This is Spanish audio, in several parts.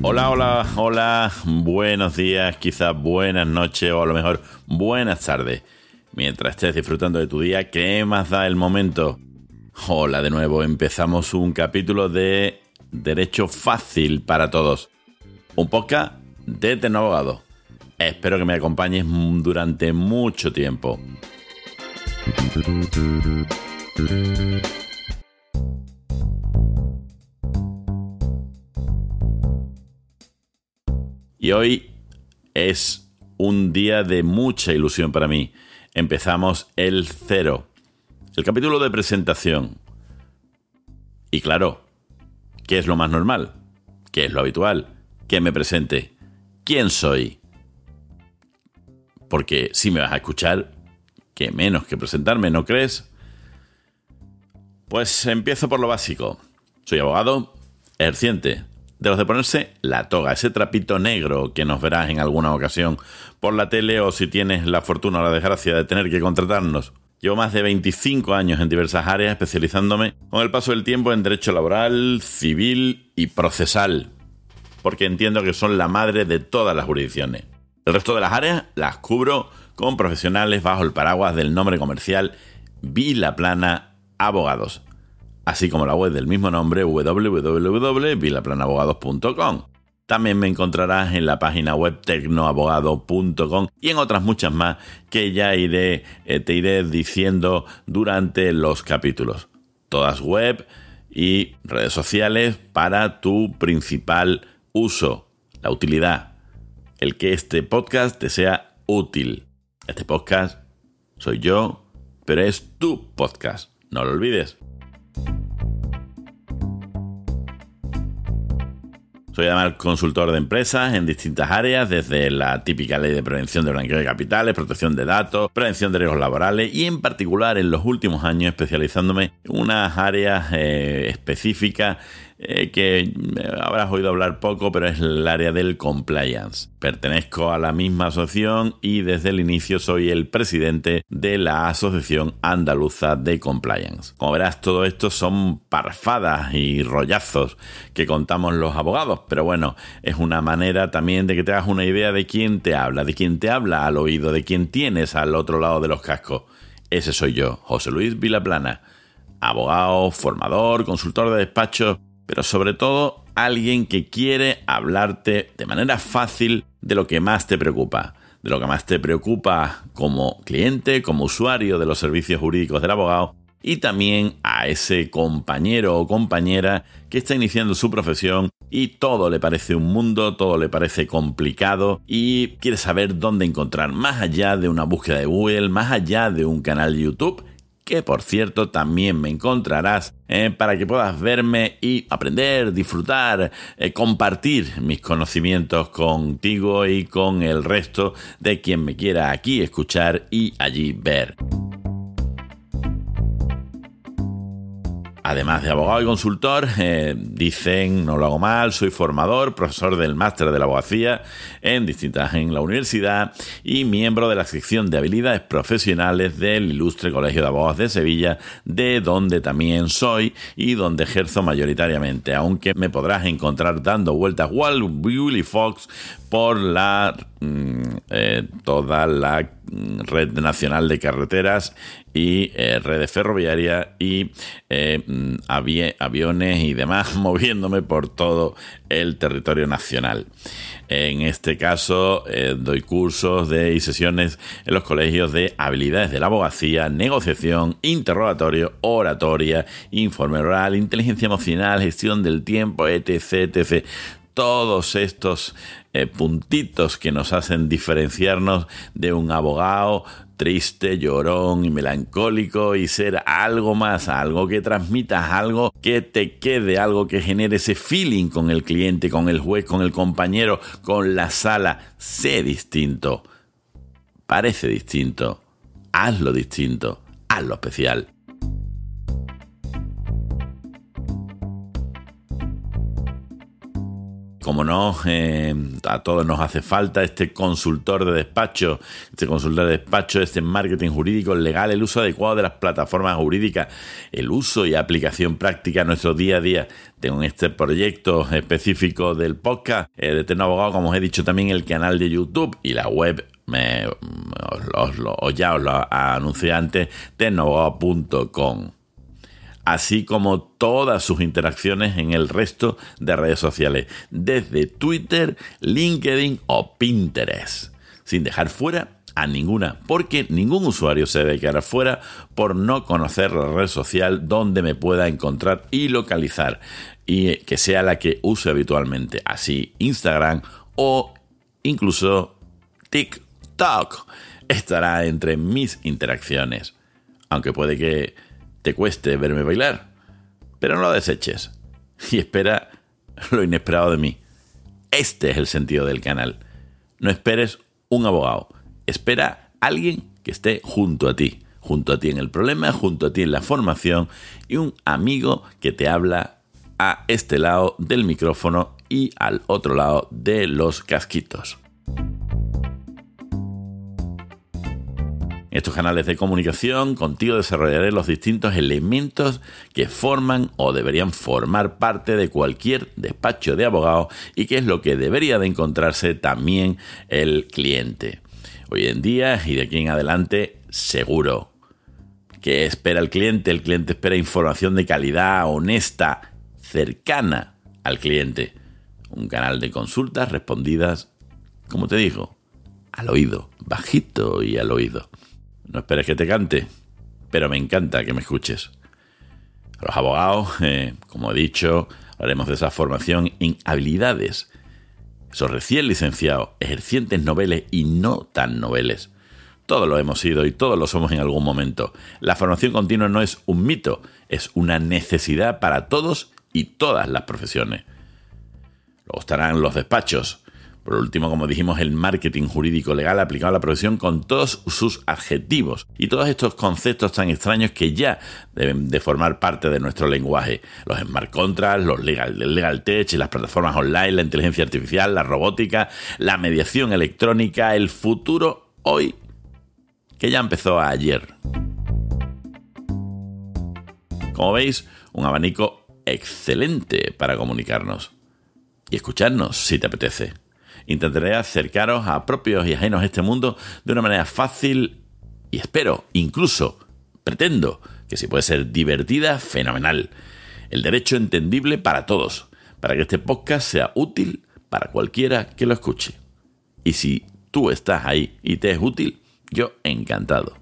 Hola, hola, hola, buenos días, quizás buenas noches o a lo mejor buenas tardes. Mientras estés disfrutando de tu día, ¿qué más da el momento? Hola de nuevo, empezamos un capítulo de Derecho Fácil para Todos. Un podcast de Abogado. Espero que me acompañes durante mucho tiempo. Y hoy es un día de mucha ilusión para mí. Empezamos el cero, el capítulo de presentación. Y claro, ¿qué es lo más normal? ¿Qué es lo habitual? Que me presente. ¿Quién soy? Porque si me vas a escuchar, ¿qué menos que presentarme, ¿no crees? Pues empiezo por lo básico. Soy abogado, ejerciente, de los de ponerse la toga, ese trapito negro que nos verás en alguna ocasión por la tele o si tienes la fortuna o la desgracia de tener que contratarnos. Llevo más de 25 años en diversas áreas especializándome con el paso del tiempo en derecho laboral, civil y procesal, porque entiendo que son la madre de todas las jurisdicciones. El resto de las áreas las cubro con profesionales bajo el paraguas del nombre comercial Vila Plana Abogados así como la web del mismo nombre www.vilaplanavogados.com. También me encontrarás en la página web tecnoabogado.com y en otras muchas más que ya iré, eh, te iré diciendo durante los capítulos. Todas web y redes sociales para tu principal uso, la utilidad, el que este podcast te sea útil. Este podcast soy yo, pero es tu podcast, no lo olvides. Soy además consultor de empresas en distintas áreas, desde la típica ley de prevención de blanqueo de capitales, protección de datos, prevención de riesgos laborales y en particular en los últimos años especializándome en unas áreas eh, específicas eh, que eh, habrás oído hablar poco, pero es el área del compliance. Pertenezco a la misma asociación y desde el inicio soy el presidente de la Asociación Andaluza de Compliance. Como verás, todo esto son parfadas y rollazos que contamos los abogados, pero bueno, es una manera también de que te hagas una idea de quién te habla, de quién te habla al oído, de quién tienes al otro lado de los cascos. Ese soy yo, José Luis Vilaplana abogado, formador, consultor de despacho pero sobre todo alguien que quiere hablarte de manera fácil de lo que más te preocupa, de lo que más te preocupa como cliente, como usuario de los servicios jurídicos del abogado y también a ese compañero o compañera que está iniciando su profesión y todo le parece un mundo, todo le parece complicado y quiere saber dónde encontrar más allá de una búsqueda de Google, más allá de un canal de YouTube que por cierto también me encontrarás eh, para que puedas verme y aprender, disfrutar, eh, compartir mis conocimientos contigo y con el resto de quien me quiera aquí escuchar y allí ver. Además de abogado y consultor, eh, dicen, no lo hago mal, soy formador, profesor del máster de la abogacía en distintas en la universidad y miembro de la sección de habilidades profesionales del Ilustre Colegio de Abogados de Sevilla, de donde también soy y donde ejerzo mayoritariamente, aunque me podrás encontrar dando vueltas Walt Willy Fox por la eh, toda la red nacional de carreteras y eh, redes ferroviarias y eh, mm, aviones y demás moviéndome por todo el territorio nacional. En este caso doy cursos de, y sesiones en los colegios de habilidades de la abogacía, negociación, interrogatorio, oratoria, informe oral, inteligencia emocional, gestión del tiempo, etc. etc todos estos eh, puntitos que nos hacen diferenciarnos de un abogado triste, llorón y melancólico y ser algo más, algo que transmitas, algo que te quede, algo que genere ese feeling con el cliente, con el juez, con el compañero, con la sala. Sé distinto. Parece distinto. Hazlo distinto. Hazlo especial. Como no, eh, a todos nos hace falta este consultor de despacho, este consultor de despacho, este marketing jurídico legal, el uso adecuado de las plataformas jurídicas, el uso y aplicación práctica en nuestro día a día. Tengo este proyecto específico del podcast eh, de Tecno Abogado, como os he dicho también, el canal de YouTube y la web me, os, ya os lo anuncié antes, tecnoabogado.com así como todas sus interacciones en el resto de redes sociales, desde Twitter, LinkedIn o Pinterest, sin dejar fuera a ninguna, porque ningún usuario se debe quedar fuera por no conocer la red social donde me pueda encontrar y localizar, y que sea la que use habitualmente, así Instagram o incluso TikTok estará entre mis interacciones, aunque puede que te cueste verme bailar. Pero no lo deseches y espera lo inesperado de mí. Este es el sentido del canal. No esperes un abogado, espera alguien que esté junto a ti, junto a ti en el problema, junto a ti en la formación y un amigo que te habla a este lado del micrófono y al otro lado de los casquitos. Estos canales de comunicación, contigo desarrollaré los distintos elementos que forman o deberían formar parte de cualquier despacho de abogado y que es lo que debería de encontrarse también el cliente. Hoy en día y de aquí en adelante, seguro. que espera el cliente? El cliente espera información de calidad, honesta, cercana al cliente. Un canal de consultas respondidas, como te digo, al oído, bajito y al oído. No esperes que te cante, pero me encanta que me escuches. Los abogados, eh, como he dicho, haremos de esa formación en habilidades. Esos recién licenciados, ejercientes noveles y no tan noveles. Todos lo hemos sido y todos lo somos en algún momento. La formación continua no es un mito, es una necesidad para todos y todas las profesiones. Luego estarán los despachos, por último, como dijimos, el marketing jurídico legal aplicado a la profesión con todos sus adjetivos y todos estos conceptos tan extraños que ya deben de formar parte de nuestro lenguaje. Los smart contracts, los legal, legal tech, las plataformas online, la inteligencia artificial, la robótica, la mediación electrónica, el futuro hoy que ya empezó ayer. Como veis, un abanico excelente para comunicarnos y escucharnos si te apetece. Intentaré acercaros a propios y ajenos este mundo de una manera fácil y espero, incluso, pretendo, que si puede ser divertida, fenomenal. El derecho entendible para todos, para que este podcast sea útil para cualquiera que lo escuche. Y si tú estás ahí y te es útil, yo encantado.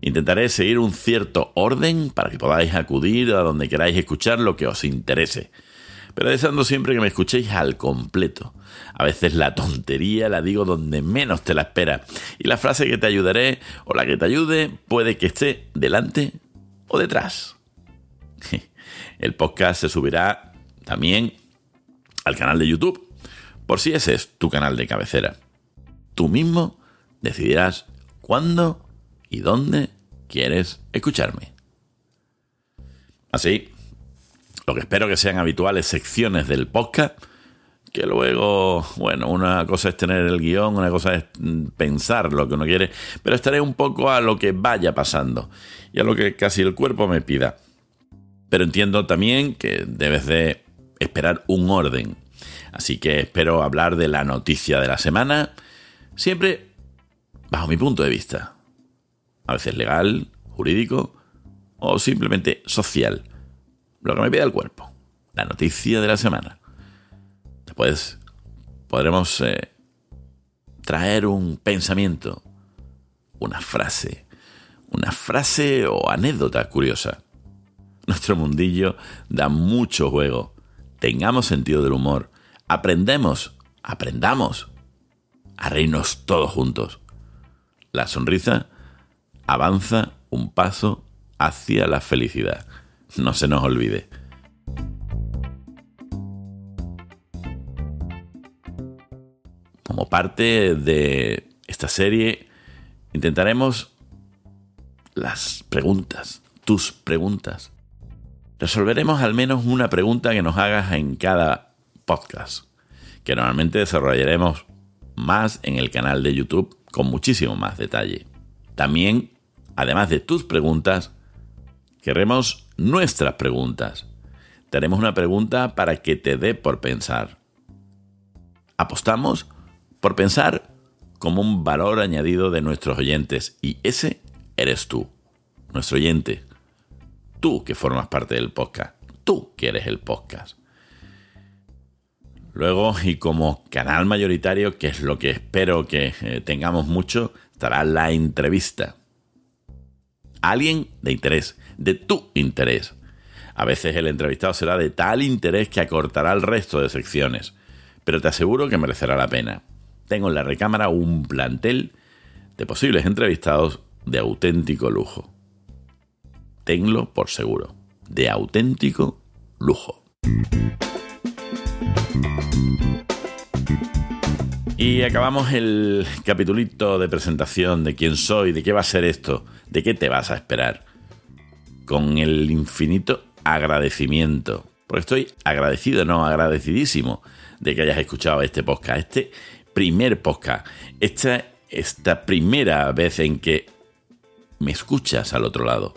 Intentaré seguir un cierto orden para que podáis acudir a donde queráis escuchar lo que os interese pero deseando siempre que me escuchéis al completo. A veces la tontería la digo donde menos te la espera y la frase que te ayudaré o la que te ayude puede que esté delante o detrás. El podcast se subirá también al canal de YouTube, por si ese es tu canal de cabecera. Tú mismo decidirás cuándo y dónde quieres escucharme. Así, lo que espero que sean habituales secciones del podcast, que luego, bueno, una cosa es tener el guion, una cosa es mm, pensar lo que uno quiere, pero estaré un poco a lo que vaya pasando y a lo que casi el cuerpo me pida. Pero entiendo también que debes de esperar un orden. Así que espero hablar de la noticia de la semana, siempre bajo mi punto de vista. A veces legal, jurídico o simplemente social lo que me pide el cuerpo. La noticia de la semana. Después podremos eh, traer un pensamiento, una frase, una frase o anécdota curiosa. Nuestro mundillo da mucho juego. Tengamos sentido del humor. Aprendemos, aprendamos a reírnos todos juntos. La sonrisa avanza un paso hacia la felicidad no se nos olvide. Como parte de esta serie, intentaremos las preguntas, tus preguntas. resolveremos al menos una pregunta que nos hagas en cada podcast, que normalmente desarrollaremos más en el canal de YouTube con muchísimo más detalle. También, además de tus preguntas, queremos nuestras preguntas. Tenemos una pregunta para que te dé por pensar. Apostamos por pensar como un valor añadido de nuestros oyentes y ese eres tú, nuestro oyente. Tú que formas parte del podcast, tú que eres el podcast. Luego, y como canal mayoritario, que es lo que espero que eh, tengamos mucho, estará la entrevista. Alguien de interés, de tu interés. A veces el entrevistado será de tal interés que acortará el resto de secciones, pero te aseguro que merecerá la pena. Tengo en la recámara un plantel de posibles entrevistados de auténtico lujo. Tenlo por seguro, de auténtico lujo. Y acabamos el capitulito de presentación de quién soy, de qué va a ser esto, de qué te vas a esperar. Con el infinito agradecimiento. Porque estoy agradecido, no, agradecidísimo de que hayas escuchado este podcast, este primer podcast, esta, esta primera vez en que me escuchas al otro lado.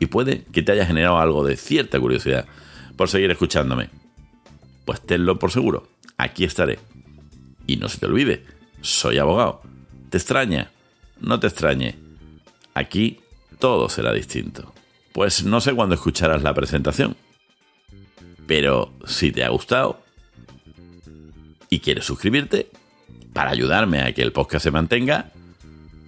Y puede que te haya generado algo de cierta curiosidad por seguir escuchándome. Pues tenlo por seguro, aquí estaré. Y no se te olvide, soy abogado. ¿Te extraña? No te extrañe. Aquí todo será distinto. Pues no sé cuándo escucharás la presentación. Pero si te ha gustado y quieres suscribirte para ayudarme a que el podcast se mantenga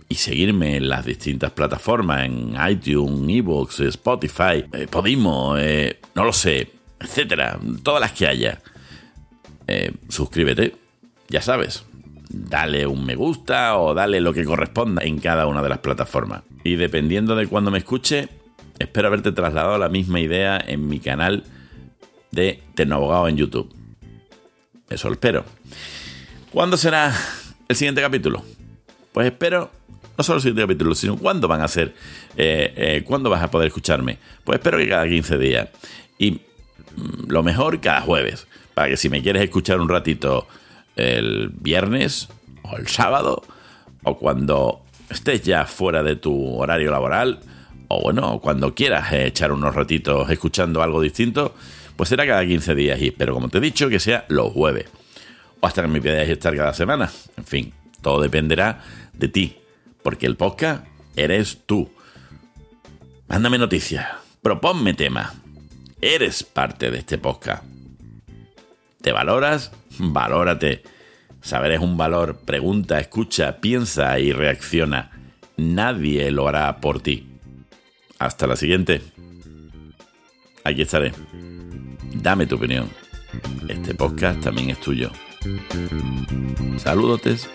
y seguirme en las distintas plataformas, en iTunes, Evox, Spotify, eh, Podimo, eh, no lo sé, etcétera, todas las que haya. Eh, suscríbete, ya sabes, dale un me gusta o dale lo que corresponda en cada una de las plataformas. Y dependiendo de cuándo me escuche, espero haberte trasladado la misma idea en mi canal de Tecnoabogado en YouTube. Eso lo espero. ¿Cuándo será el siguiente capítulo? Pues espero, no solo el siguiente capítulo, sino cuándo van a ser, eh, eh, cuándo vas a poder escucharme. Pues espero que cada 15 días. Y mm, lo mejor cada jueves. Para que si me quieres escuchar un ratito el viernes o el sábado, o cuando estés ya fuera de tu horario laboral, o bueno, cuando quieras echar unos ratitos escuchando algo distinto, pues será cada 15 días. Y espero, como te he dicho, que sea los jueves. O hasta que me pidáis estar cada semana. En fin, todo dependerá de ti. Porque el podcast eres tú. Mándame noticias. Proponme temas. Eres parte de este podcast. ¿Te valoras? Valórate. Saber es un valor. Pregunta, escucha, piensa y reacciona. Nadie lo hará por ti. Hasta la siguiente. Aquí estaré. Dame tu opinión. Este podcast también es tuyo. Saludotes.